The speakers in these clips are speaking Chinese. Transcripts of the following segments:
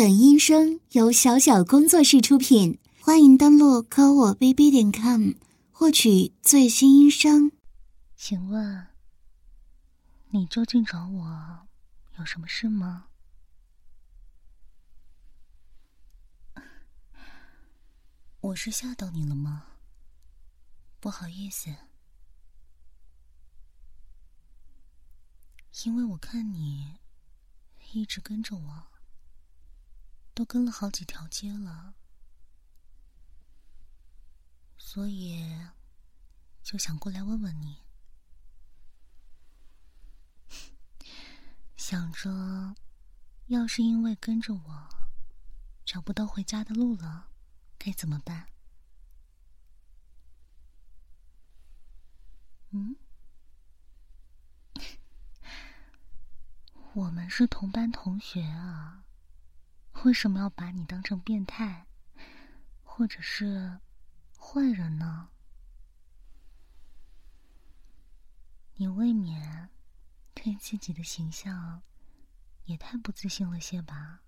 本音声由小小工作室出品，欢迎登录科我 bb 点 com 获取最新音声。请问，你究竟找我有什么事吗？我是吓到你了吗？不好意思，因为我看你一直跟着我。都跟了好几条街了，所以就想过来问问你，想着要是因为跟着我找不到回家的路了，该怎么办？嗯，我们是同班同学啊。为什么要把你当成变态，或者是坏人呢？你未免对自己的形象也太不自信了些吧？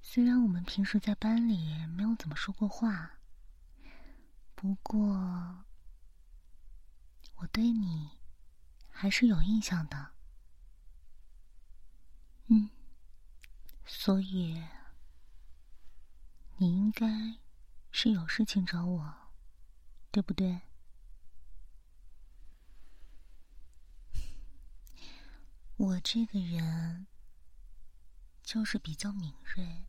虽然我们平时在班里没有怎么说过话，不过我对你还是有印象的。嗯。所以，你应该是有事情找我，对不对？我这个人就是比较敏锐，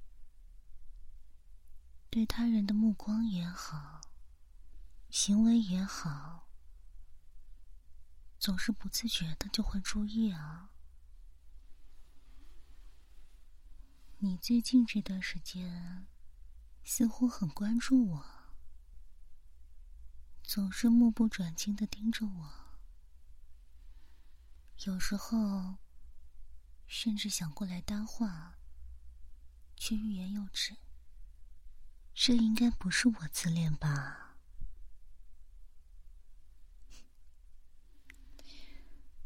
对他人的目光也好，行为也好，总是不自觉的就会注意啊。你最近这段时间似乎很关注我，总是目不转睛的盯着我，有时候甚至想过来搭话，却欲言又止。这应该不是我自恋吧？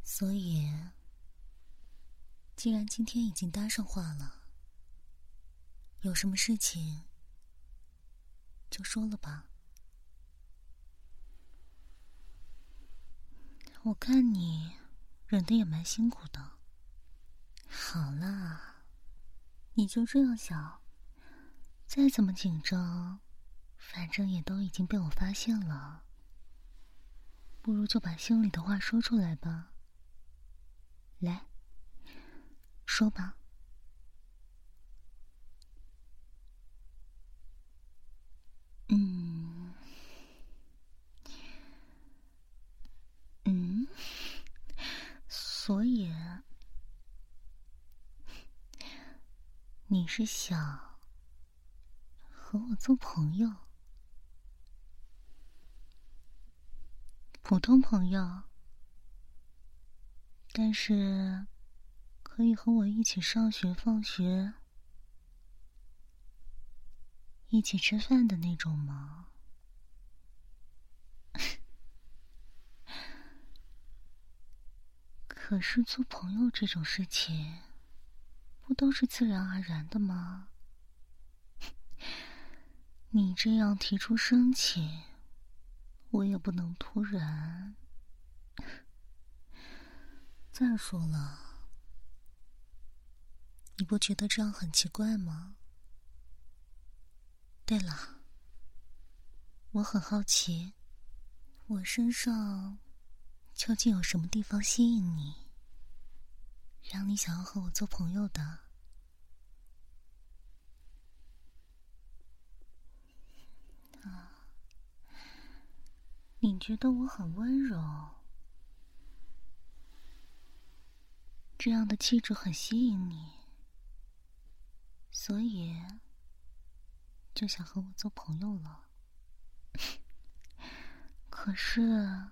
所以，既然今天已经搭上话了。有什么事情就说了吧。我看你忍的也蛮辛苦的。好啦，你就这样想，再怎么紧张，反正也都已经被我发现了，不如就把心里的话说出来吧。来，说吧。嗯，嗯，所以你是想和我做朋友，普通朋友，但是可以和我一起上学、放学。一起吃饭的那种吗？可是做朋友这种事情，不都是自然而然的吗？你这样提出申请，我也不能突然。再说了，你不觉得这样很奇怪吗？对了，我很好奇，我身上究竟有什么地方吸引你，让你想要和我做朋友的？啊，你觉得我很温柔，这样的气质很吸引你，所以。就想和我做朋友了，可是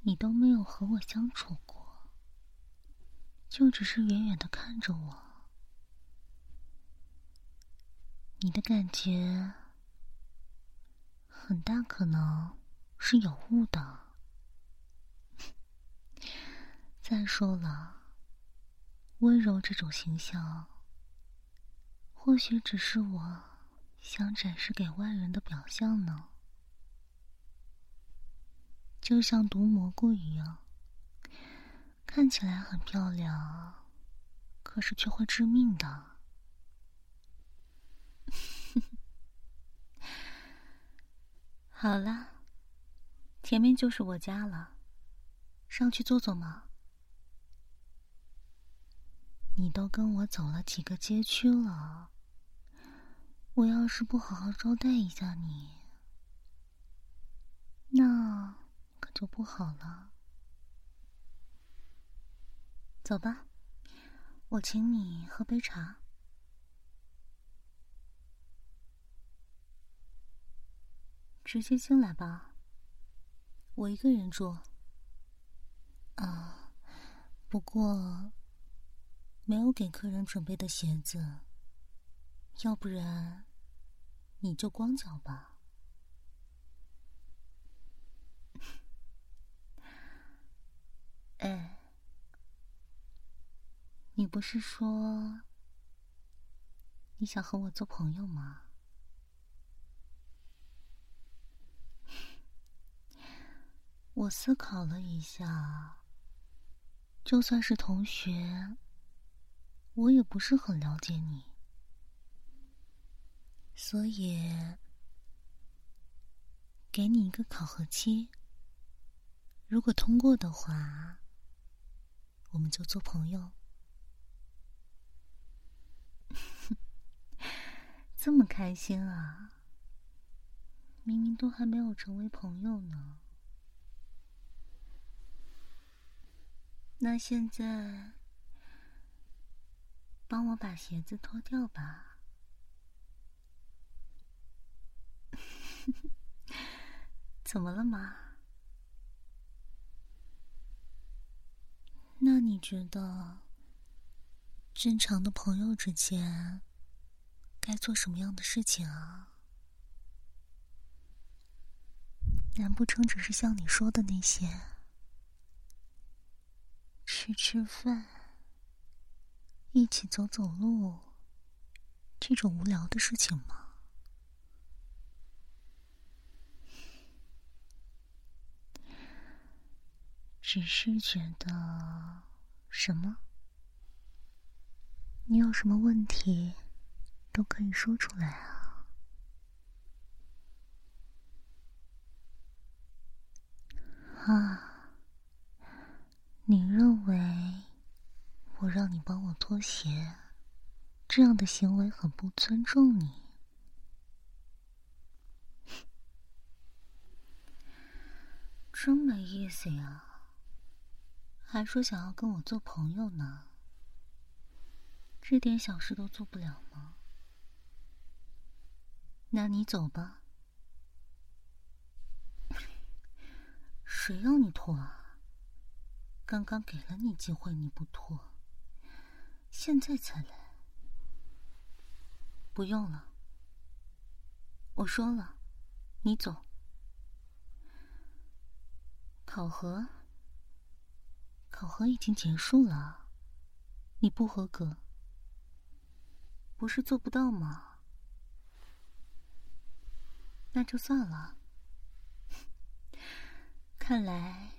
你都没有和我相处过，就只是远远的看着我，你的感觉很大可能是有误的。再说了，温柔这种形象或许只是我想展示给外人的表象呢，就像毒蘑菇一样，看起来很漂亮，可是却会致命的。好了，前面就是我家了，上去坐坐嘛。你都跟我走了几个街区了，我要是不好好招待一下你，那可就不好了。走吧，我请你喝杯茶。直接进来吧，我一个人住。啊，不过。没有给客人准备的鞋子，要不然你就光脚吧。哎，你不是说你想和我做朋友吗？我思考了一下，就算是同学。我也不是很了解你，所以给你一个考核期。如果通过的话，我们就做朋友。这么开心啊！明明都还没有成为朋友呢。那现在。帮我把鞋子脱掉吧。怎么了吗？那你觉得正常的朋友之间该做什么样的事情啊？难不成只是像你说的那些，吃吃饭？一起走走路，这种无聊的事情吗？只是觉得什么？你有什么问题都可以说出来啊！啊，你认为？我让你帮我脱鞋，这样的行为很不尊重你。真没意思呀！还说想要跟我做朋友呢，这点小事都做不了吗？那你走吧。谁要你脱啊？刚刚给了你机会，你不脱。现在才来，不用了。我说了，你走。考核，考核已经结束了，你不合格，不是做不到吗？那就算了。看来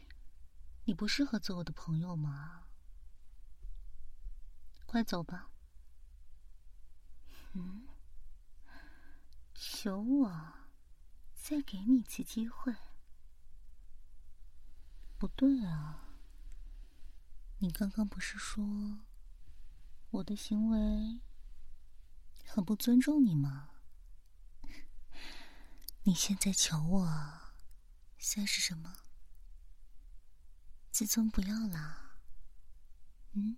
你不适合做我的朋友吗？快走吧！嗯，求我再给你一次机会。不对啊，你刚刚不是说我的行为很不尊重你吗？你现在求我，算是什么？自尊不要啦？嗯？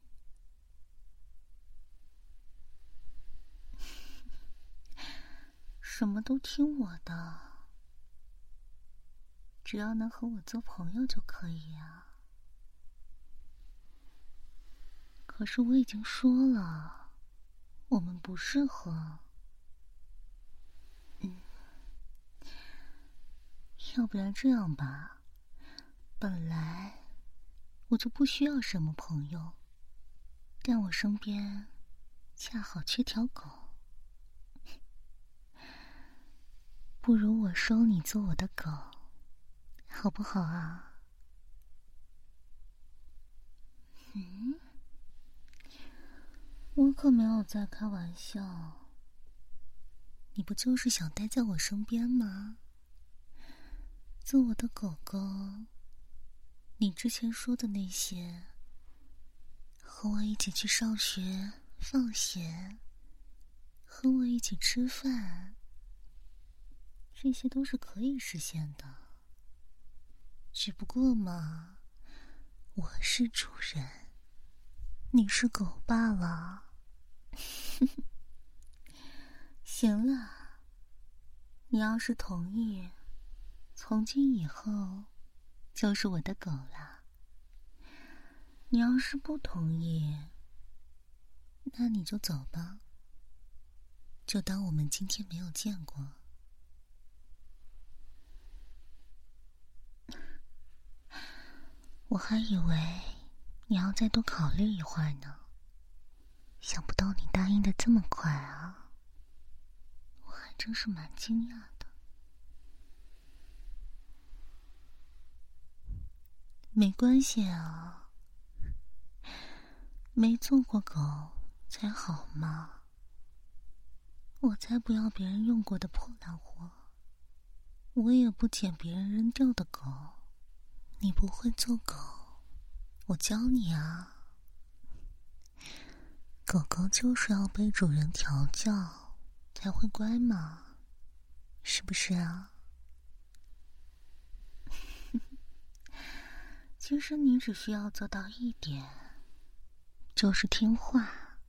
什么都听我的，只要能和我做朋友就可以呀。可是我已经说了，我们不适合。嗯。要不然这样吧，本来我就不需要什么朋友，但我身边恰好缺条狗。不如我收你做我的狗，好不好啊？嗯。我可没有在开玩笑。你不就是想待在我身边吗？做我的狗狗。你之前说的那些，和我一起去上学、放学，和我一起吃饭，这些都是可以实现的。只不过嘛，我是主人，你是狗罢了。行了，你要是同意，从今以后就是我的狗了。你要是不同意，那你就走吧，就当我们今天没有见过。我还以为你要再多考虑一会儿呢，想不到你答应的这么快啊！我还真是蛮惊讶的。没关系啊，没做过狗才好嘛。我才不要别人用过的破烂货，我也不捡别人扔掉的狗。你不会做狗，我教你啊。狗狗就是要被主人调教。才会乖嘛，是不是啊？其实你只需要做到一点，就是听话。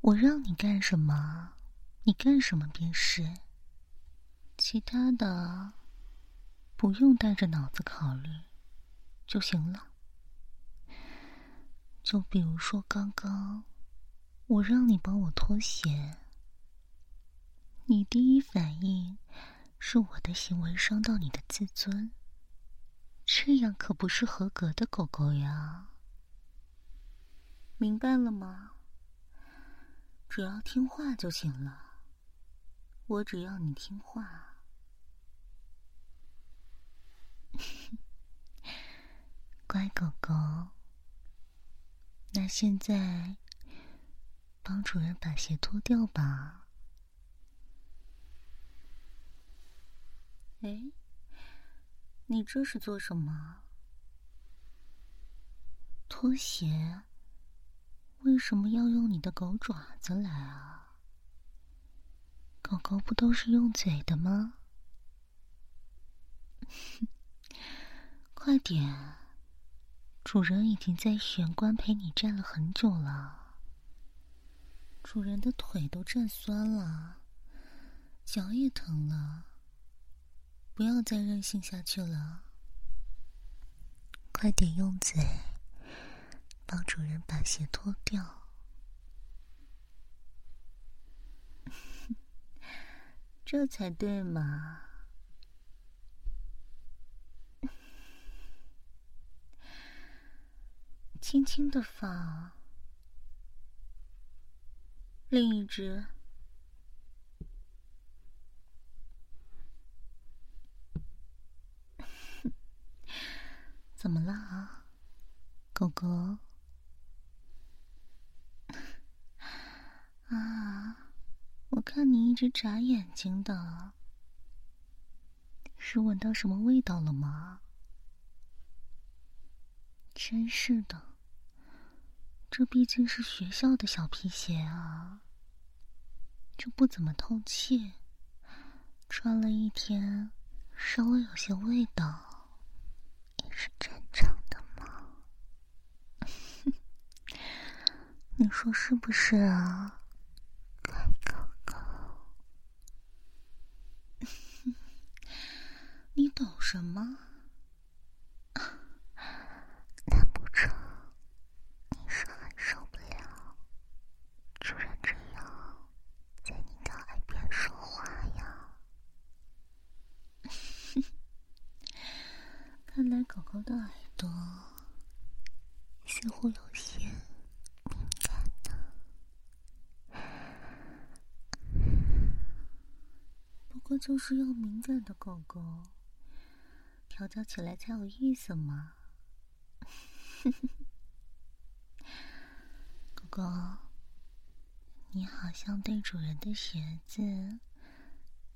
我让你干什么，你干什么便是。其他的不用带着脑子考虑就行了。就比如说刚刚，我让你帮我脱鞋。你第一反应是我的行为伤到你的自尊，这样可不是合格的狗狗呀。明白了吗？只要听话就行了，我只要你听话。乖狗狗，那现在帮主人把鞋脱掉吧。哎，你这是做什么？拖鞋？为什么要用你的狗爪子来啊？狗狗不都是用嘴的吗？快点，主人已经在玄关陪你站了很久了，主人的腿都站酸了，脚也疼了。不要再任性下去了，快点用嘴帮主人把鞋脱掉，这才对嘛！轻轻的放，另一只。怎么了，狗狗？啊，我看你一直眨眼睛的，是闻到什么味道了吗？真是的，这毕竟是学校的小皮鞋啊，就不怎么透气，穿了一天，稍微有些味道。也是正常的吗？你说是不是啊，乖狗狗？你懂什么？难不成你是很受不了主人这样在你的耳边说话呀？看来狗狗的耳朵似乎有些敏感的。不过就是要敏感的狗狗，调教起来才有意思嘛。狗狗，你好像对主人的鞋子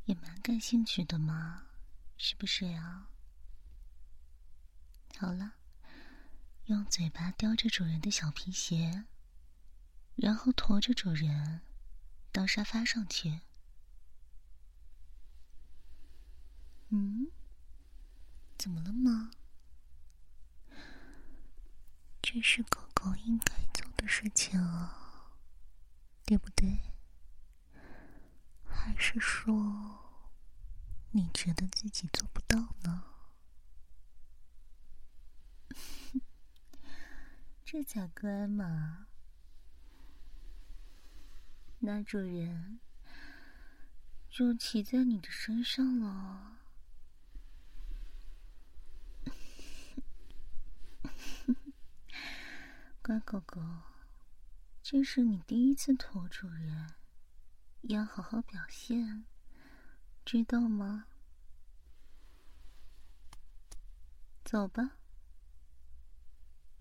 也蛮感兴趣的嘛，是不是呀？好了，用嘴巴叼着主人的小皮鞋，然后驮着主人到沙发上去。嗯，怎么了吗？这是狗狗应该做的事情啊，对不对？还是说你觉得自己做不到呢？这才乖嘛！那主人就骑在你的身上了。乖狗狗，这是你第一次驮主人，要好好表现，知道吗？走吧。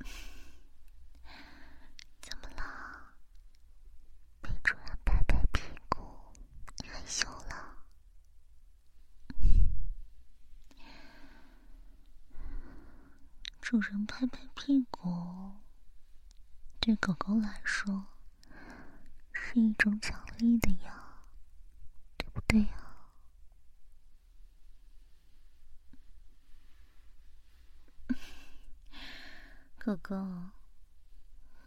怎么了？被主人拍拍屁股，害羞了？主人拍拍屁股。对狗狗来说，是一种奖励的呀，对不对呀？狗狗，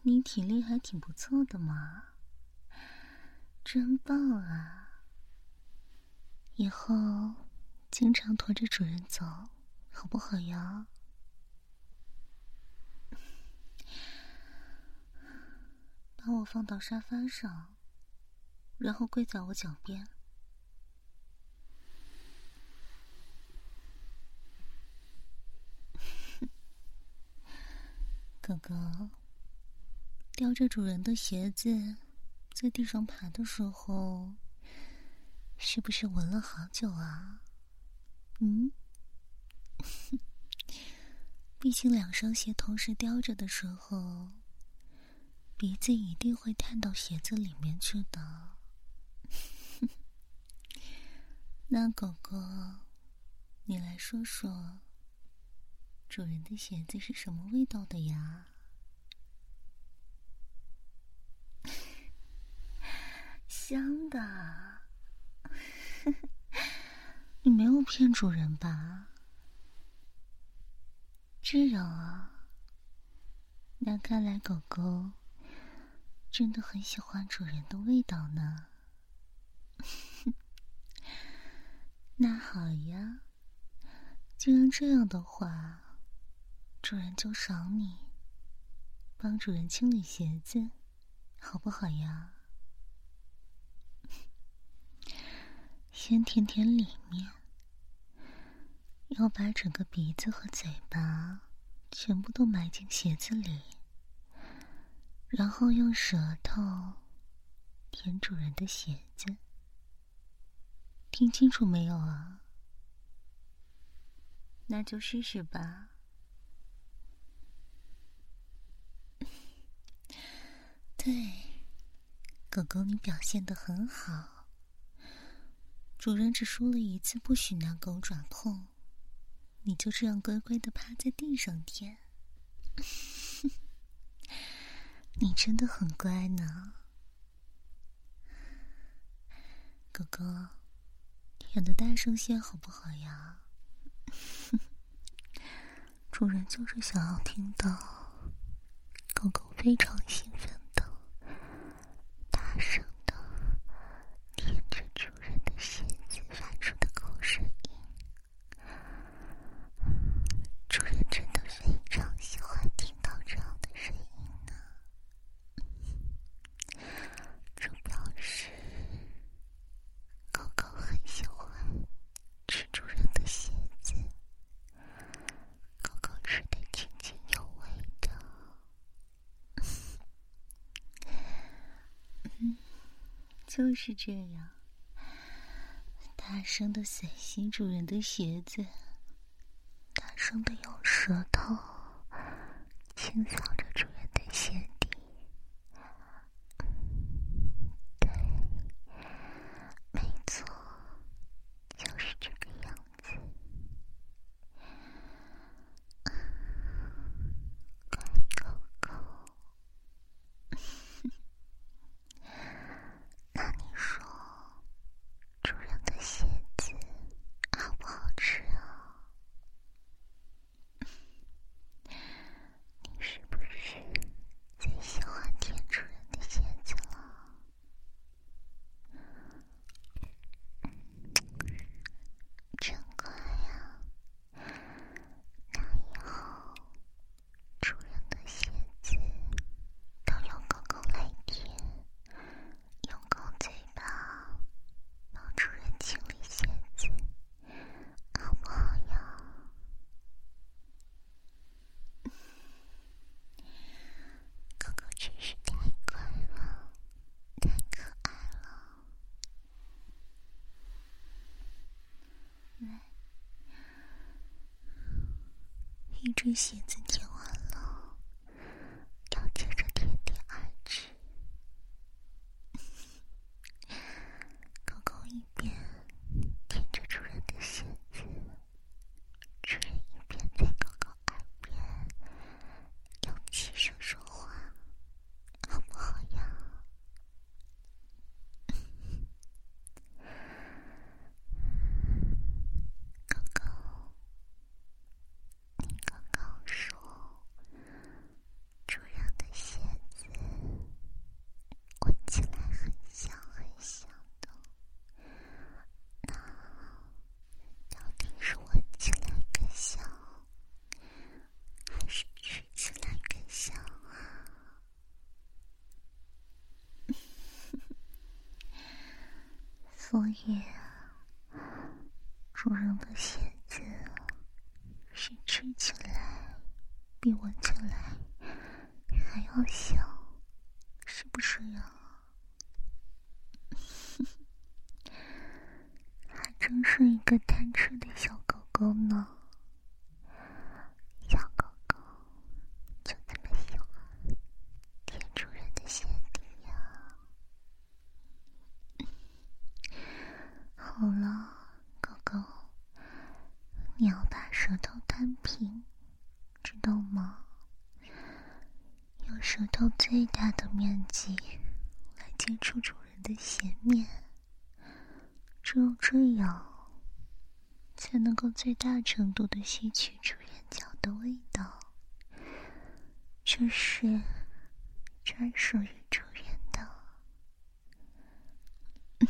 你体力还挺不错的嘛，真棒啊！以后经常驮着主人走，好不好呀？把我放到沙发上，然后跪在我脚边。哥哥，叼着主人的鞋子在地上爬的时候，是不是闻了好久啊？嗯，毕竟两双鞋同时叼着的时候。鼻子一定会探到鞋子里面去的。那狗狗，你来说说，主人的鞋子是什么味道的呀？香的。你没有骗主人吧？这样啊。那看来狗狗。真的很喜欢主人的味道呢。那好呀，既然这样的话，主人就赏你，帮主人清理鞋子，好不好呀？先舔舔里面，要把整个鼻子和嘴巴全部都埋进鞋子里。然后用舌头舔主人的鞋子，听清楚没有啊？那就试试吧。对，狗狗，你表现的很好。主人只说了一次不许拿狗爪碰，你就这样乖乖的趴在地上舔。你真的很乖呢，狗狗，演的大声些好不好呀？主人就是想要听到狗狗非常兴奋的大声的舔着主人的鞋子发出的口水音。主人真的非常喜欢听到这样的声音。是这样，大声的吮吸主人的鞋子，大声的用舌头清扫着主人的鞋底。对，没错，就是这个样子。乖狗狗，那你说？主人的鞋子好不好吃啊？你是不是最喜欢舔主人的鞋子了？真乖呀！那以后主人的鞋子都由狗狗来舔，用狗嘴巴帮主人清理鞋子，好不好呀？狗狗真是太乖了，太可爱了。来，一只鞋子跳完了，要接着舔第二只。狗狗一边舔着主人的鞋子，主人一边在狗狗耳边用气声说话，好不好呀？狗狗，你刚刚说主人的鞋子闻起来很香很香的，那到底是闻起来更香，还是吃起来更香啊？夜啊，主人的鞋子是吃起来比闻起来还要香，是不是呀？还真是一个贪吃的小狗狗呢。小狗狗就这么喜欢舔主人的鞋底呀。好了，狗狗，你要把舌头摊平，知道吗？用舌头最大的面积来接触主人的鞋面，只有这样，才能够最大程度的吸取主人脚的味道。这是专属于主人的。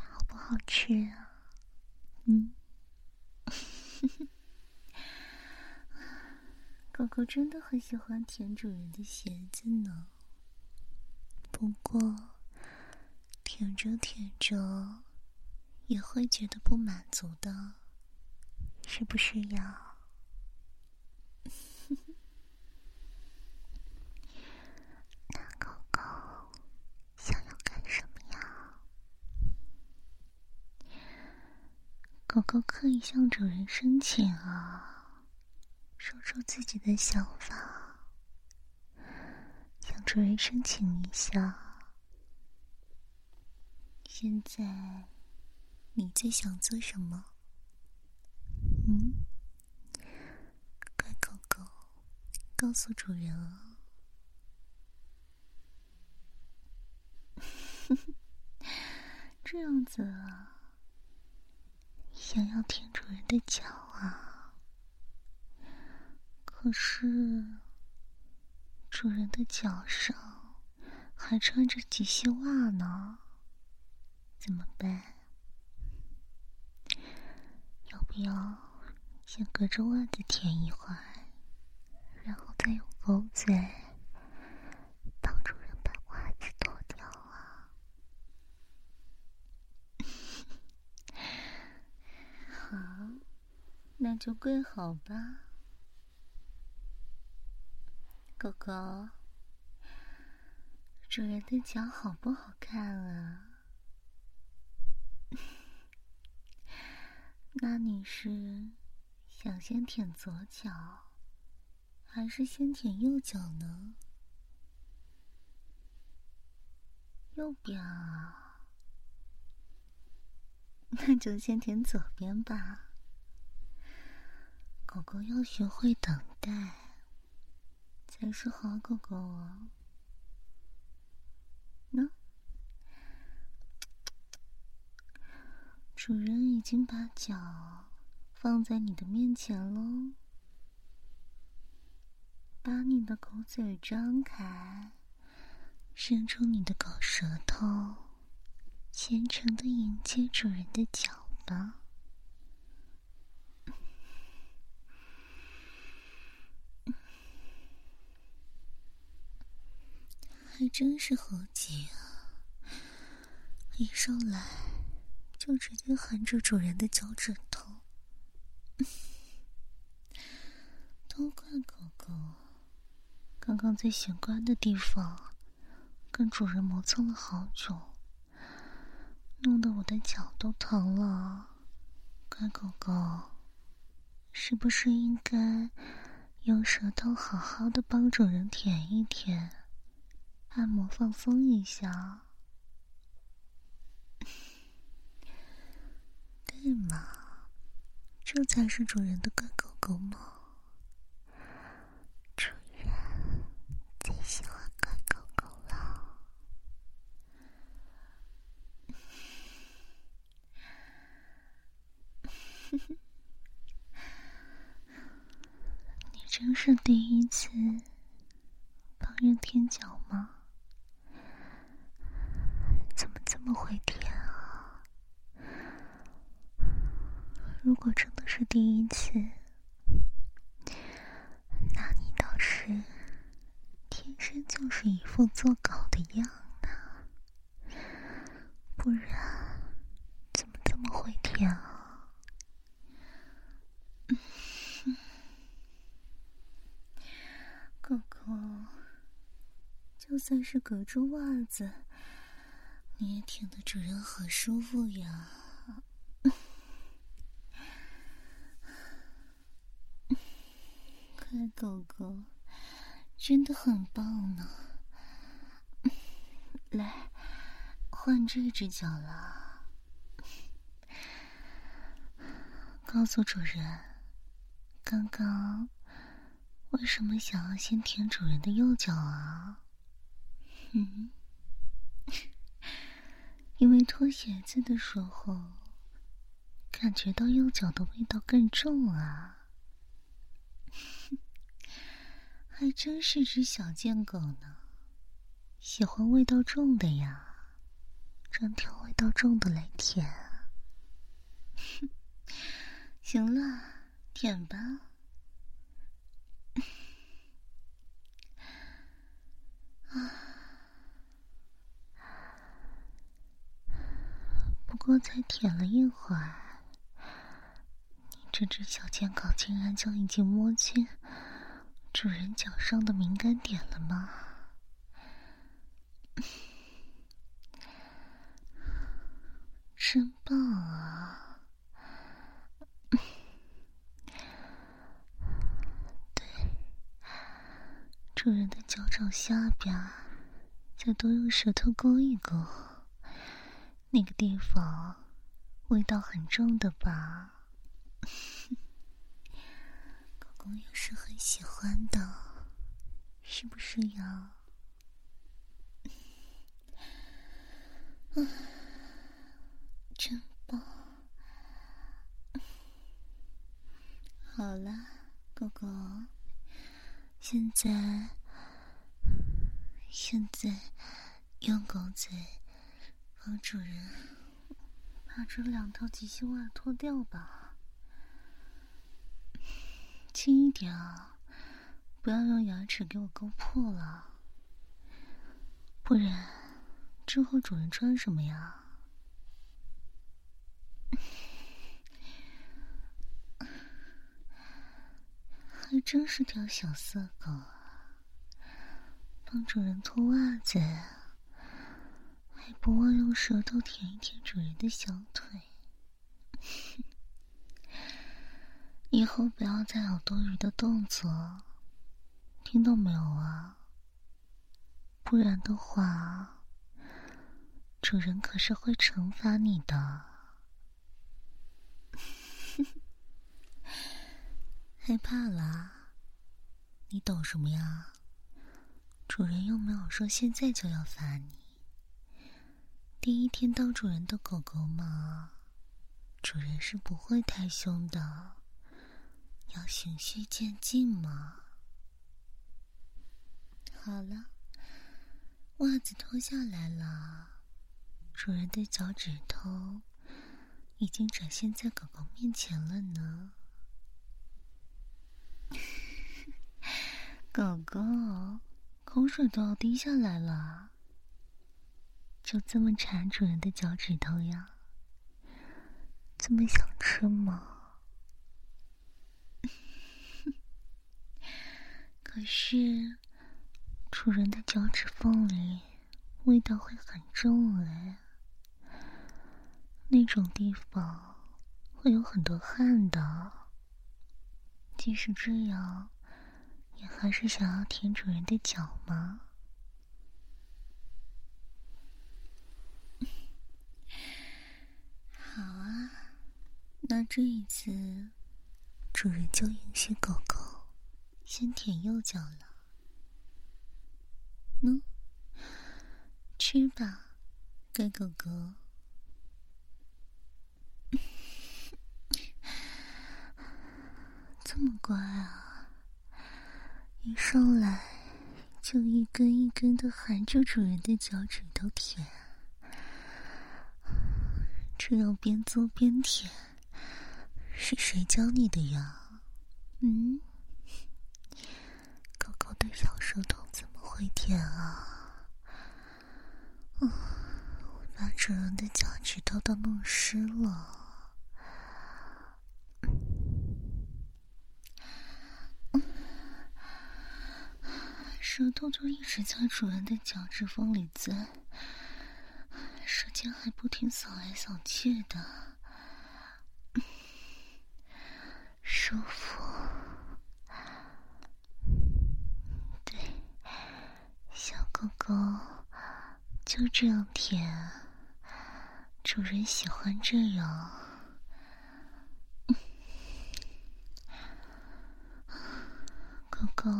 好不好吃啊？嗯，狗狗真的很喜欢舔主人的鞋子呢。不过，舔着舔着也会觉得不满足的，是不是呀？那狗狗想要干什么呀？狗狗可以向主人申请啊，说出自己的想法，向主人申请一下。现在你最想做什么？嗯，乖狗狗，告诉主人啊。这样子啊，想要舔主人的脚啊，可是主人的脚上还穿着及膝袜呢，怎么办？要不要先隔着袜子舔一会儿，然后再用狗嘴帮主人把袜子脱掉啊？好，那就跪好吧，狗狗。主人的脚好不好看啊？那你是想先舔左脚，还是先舔右脚呢？右边啊，那就先舔左边吧。狗狗要学会等待，才是好狗狗哦。呢，主人已经把脚放在你的面前喽，把你的狗嘴张开。伸出你的狗舌头，虔诚的迎接主人的脚吧。还真是猴急啊！一上来就直接含着主人的脚趾头，都怪狗狗刚刚在玄关的地方。跟主人磨蹭了好久，弄得我的脚都疼了。乖狗狗，是不是应该用舌头好好的帮主人舔一舔，按摩放松一下？对嘛，这才是主人的乖狗狗嘛。主人最喜欢乖狗狗了。你真是第一次帮人舔脚吗？怎么这么会舔啊？如果真的是第一次，那你倒是天生就是一副做狗的样呢，不然怎么这么会舔啊？狗狗，就算是隔着袜子，你也舔的主人好舒服呀！乖狗狗，真的很棒呢。来，换这只脚了。告诉主人，刚刚。为什么想要先舔主人的右脚啊？嗯，因为脱鞋子的时候，感觉到右脚的味道更重啊。还真是只小贱狗呢，喜欢味道重的呀，专挑味道重的来舔。行了，舔吧。啊不过才舔了一会儿，你这只小贱狗竟然就已经摸清主人脚上的敏感点了吗？真棒啊！对，主人的脚掌下边，再多用舌头勾一勾。那个地方味道很重的吧？狗狗也是很喜欢的，是不是呀？真棒！好了，狗狗，现在现在用狗嘴。帮主人把这两套极细袜脱掉吧，轻一点啊，不要用牙齿给我勾破了，不然之后主人穿什么呀？还真是条小色狗啊！帮主人脱袜子。还不忘用舌头舔一舔主人的小腿。以后不要再有多余的动作，听到没有啊？不然的话，主人可是会惩罚你的。害怕啦？你懂什么呀？主人又没有说现在就要罚你。第一天当主人的狗狗嘛，主人是不会太凶的，要循序渐进嘛。好了，袜子脱下来了，主人的脚趾头已经展现在狗狗面前了呢。狗狗，口水都要滴下来了，就这么馋主人的脚趾头呀？这么想吃吗？可是，主人的脚趾缝里味道会很重哎，那种地方会有很多汗的。即使这样，也还是想要舔主人的脚吗？好啊，那这一次，主人就允许狗狗先舔右脚了。喏，吃吧，该狗狗。这么乖啊！一上来就一根一根的含着主人的脚趾头舔，这样边做边舔，是谁教你的呀？嗯，的小舌头怎么会舔啊？嗯，把主人的脚趾头都弄湿了。舌头就一直在主人的脚趾缝里钻，舌尖还不停扫来扫去的，舒服。对，小狗狗就这样舔，主人喜欢这样。狗狗。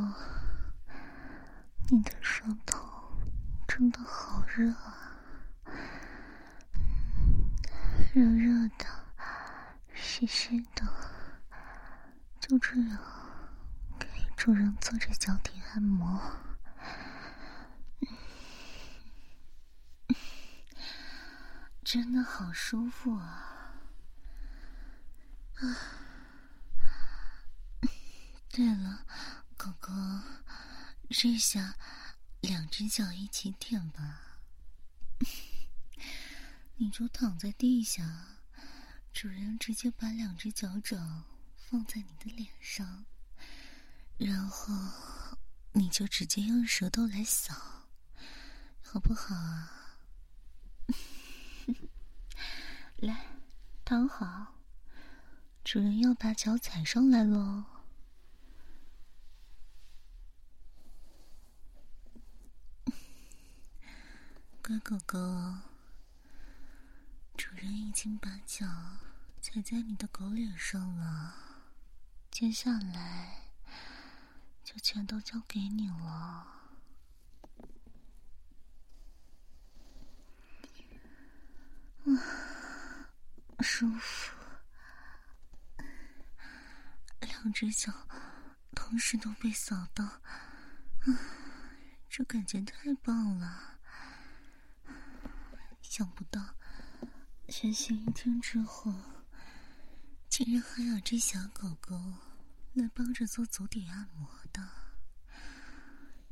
你的舌头真的好热啊，热热的，湿湿的，就这样给主人做着脚底按摩，真的好舒服啊！啊，对了，狗狗。这下，两只脚一起舔吧。你就躺在地下，主人直接把两只脚掌放在你的脸上，然后你就直接用舌头来扫，好不好啊？来，躺好，主人要把脚踩上来喽。乖狗狗，主人已经把脚踩在你的狗脸上了，接下来就全都交给你了。啊，舒服，两只脚同时都被扫到，啊，这感觉太棒了。想不到，学习一天之后，竟然还有只小狗狗来帮着做足底按摩的，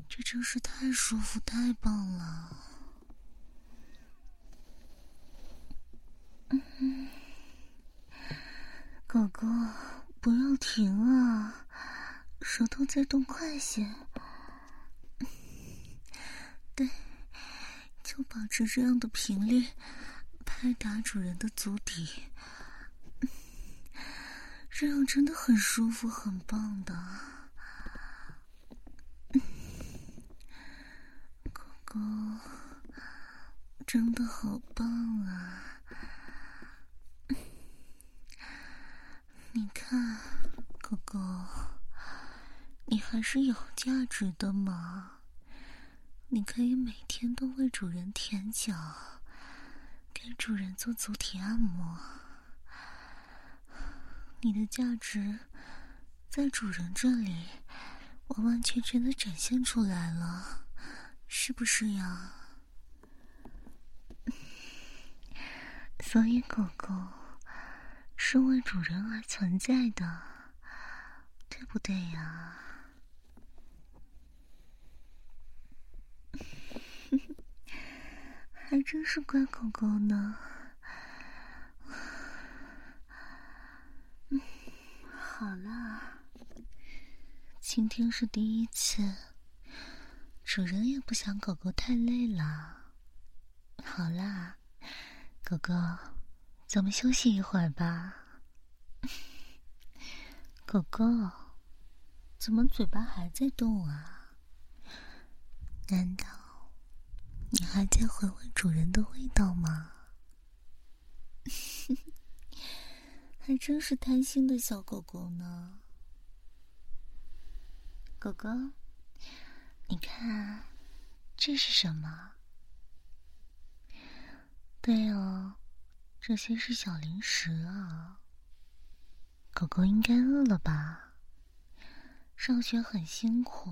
这真是太舒服、太棒了！嗯，狗狗，不要停啊，舌头再动快些。对，就保持这样的频率，拍打主人的足底，这样真的很舒服，很棒的。狗狗，真的好棒啊！你看，狗狗，你还是有价值的嘛。你可以每天都为主人舔脚，给主人做足体按摩。你的价值在主人这里完完全全的展现出来了，是不是呀？所以狗狗是为主人而存在的，对不对呀？还真是乖狗狗呢。嗯，好了，今天是第一次，主人也不想狗狗太累了。好啦，狗狗，咱们休息一会儿吧。狗狗，怎么嘴巴还在动啊？难道？你还在回味主人的味道吗？还真是贪心的小狗狗呢。狗狗，你看，这是什么？对哦，这些是小零食啊。狗狗应该饿了吧？上学很辛苦。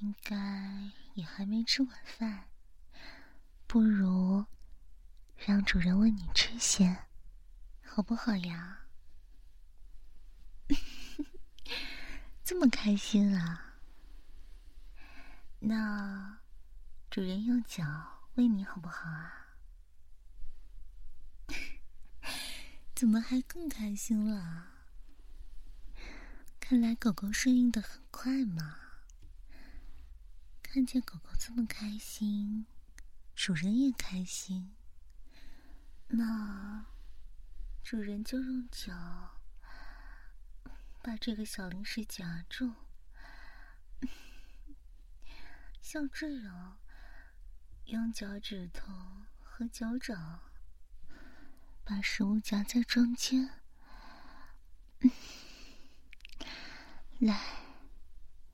应该也还没吃晚饭，不如让主人喂你吃些，好不好呀？这么开心啊！那主人用脚喂你好不好啊？怎么还更开心了？看来狗狗适应的很快嘛。看见狗狗这么开心，主人也开心。那主人就用脚把这个小零食夹住，像这样用脚趾头和脚掌把食物夹在中间。来，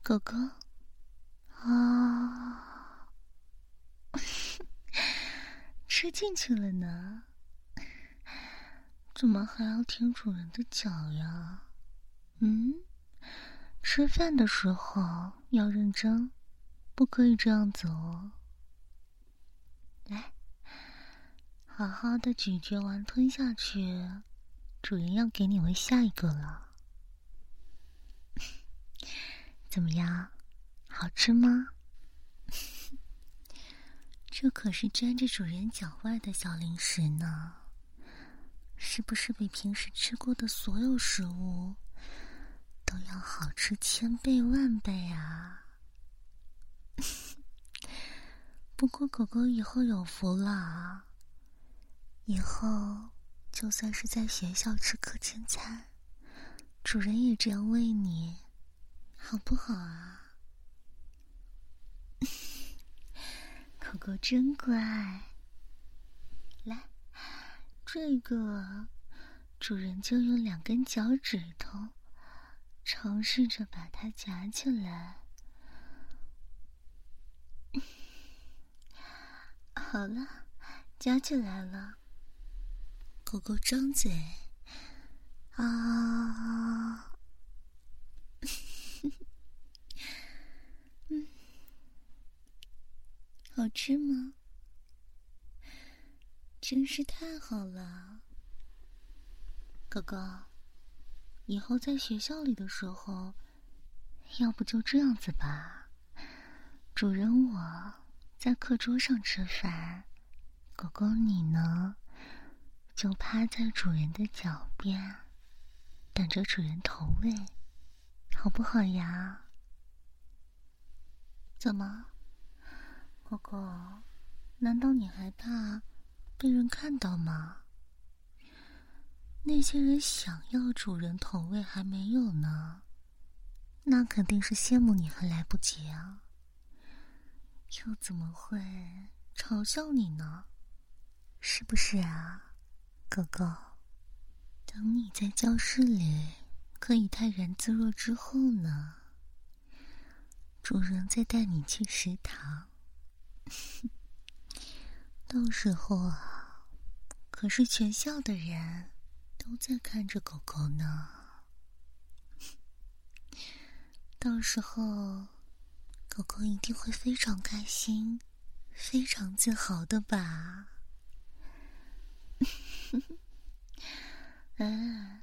狗狗。啊，吃进去了呢，怎么还要舔主人的脚呀？嗯，吃饭的时候要认真，不可以这样子哦。来，好好的咀嚼完吞下去，主人要给你喂下一个了，怎么样？好吃吗？这可是粘着主人脚外的小零食呢，是不是比平时吃过的所有食物都要好吃千倍万倍啊？不过狗狗以后有福了，以后就算是在学校吃课间餐，主人也这样喂你，好不好啊？狗狗真乖，来，这个主人就用两根脚趾头尝试着把它夹起来。好了，夹起来了。狗狗张嘴，啊。嗯好吃吗？真是太好了，狗狗，以后在学校里的时候，要不就这样子吧。主人我在课桌上吃饭，狗狗你呢，就趴在主人的脚边，等着主人投喂，好不好呀？怎么？狗狗，难道你还怕被人看到吗？那些人想要主人投喂还没有呢，那肯定是羡慕你还来不及啊，又怎么会嘲笑你呢？是不是啊，狗狗？等你在教室里可以泰然自若之后呢，主人再带你去食堂。到时候啊，可是全校的人都在看着狗狗呢。到时候，狗狗一定会非常开心、非常自豪的吧？哎，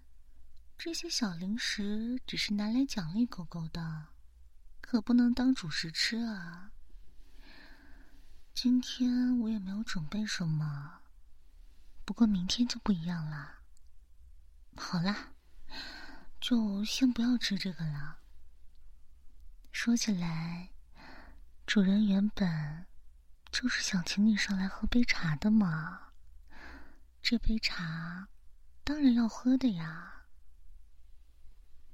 这些小零食只是拿来奖励狗狗的，可不能当主食吃啊。今天我也没有准备什么，不过明天就不一样了。好啦，就先不要吃这个了。说起来，主人原本就是想请你上来喝杯茶的嘛。这杯茶当然要喝的呀，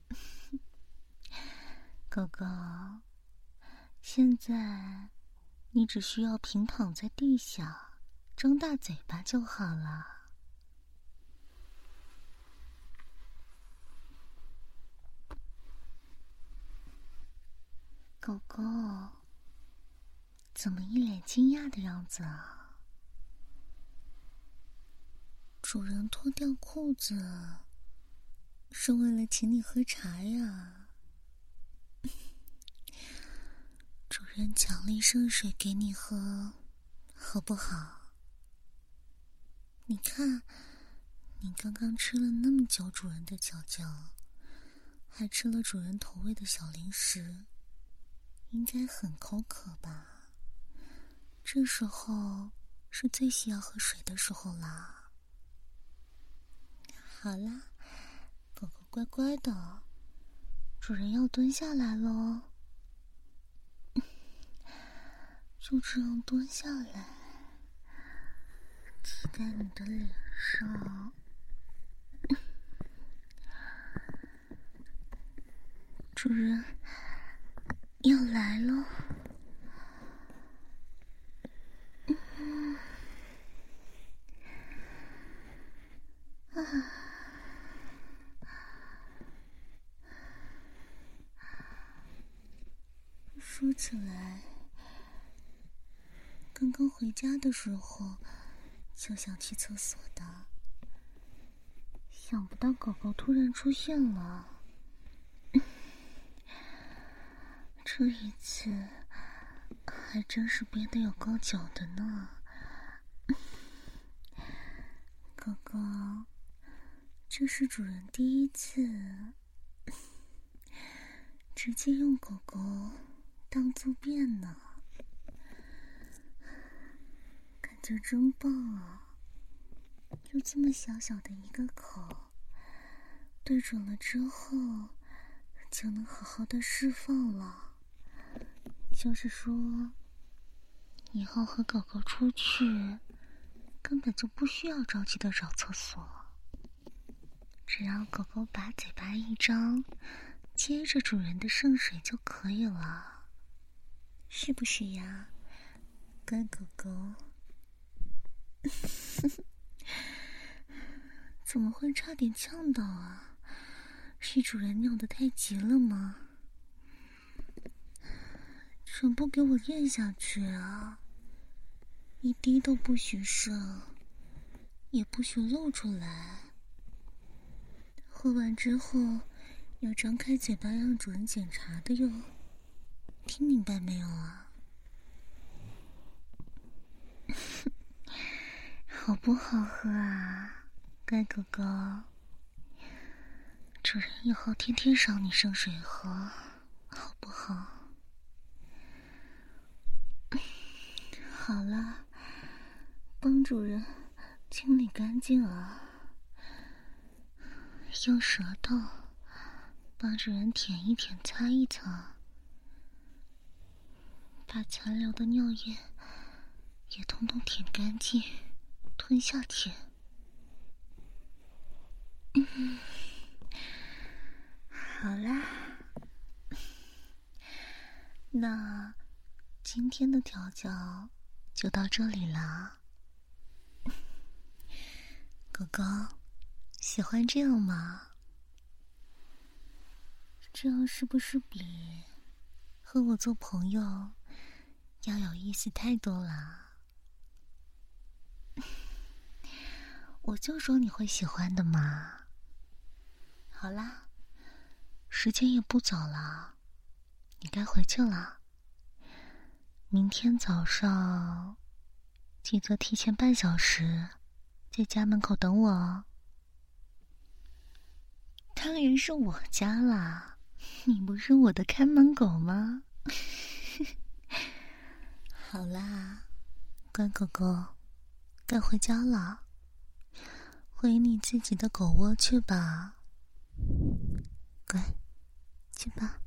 狗狗，现在。你只需要平躺在地下，张大嘴巴就好了。狗狗，怎么一脸惊讶的样子啊？主人脱掉裤子，是为了请你喝茶呀。主人奖励圣水给你喝，好不好？你看，你刚刚吃了那么久主人的脚脚，还吃了主人投喂的小零食，应该很口渴吧？这时候是最需要喝水的时候啦。好啦，狗狗乖乖的，主人要蹲下来喽。就这样蹲下来，骑在你的脸上，主人要来了。啊，说起来。刚刚回家的时候就想去厕所的，想不到狗狗突然出现了。这一次还真是憋得有够久的呢。狗狗，这是主人第一次 直接用狗狗当坐便呢。感觉真棒啊！就这么小小的一个口，对准了之后，就能好好的释放了。就是说，以后和狗狗出去，根本就不需要着急的找厕所，只要狗狗把嘴巴一张，接着主人的圣水就可以了，是不是呀，乖狗狗？怎么会差点呛到啊？是主人尿的太急了吗？全部给我咽下去啊！一滴都不许剩，也不许露出来。喝完之后要张开嘴巴让主人检查的哟，听明白没有啊？好不好喝啊，乖狗狗？主人以后天天赏你圣水喝，好不好？好了，帮主人清理干净啊，用舌头帮主人舔一舔、擦一擦，把残留的尿液也通通舔干净，吞下舔。嗯，好啦，那今天的调教就到这里啦。狗狗，喜欢这样吗？这样是不是比和我做朋友要有意思太多了？我就说你会喜欢的嘛。好啦，时间也不早了，你该回去了。明天早上记得提前半小时。在家门口等我哦。当然是我家啦，你不是我的看门狗吗？好啦乖狗狗该回家了。回你自己的狗窝去吧。乖去吧。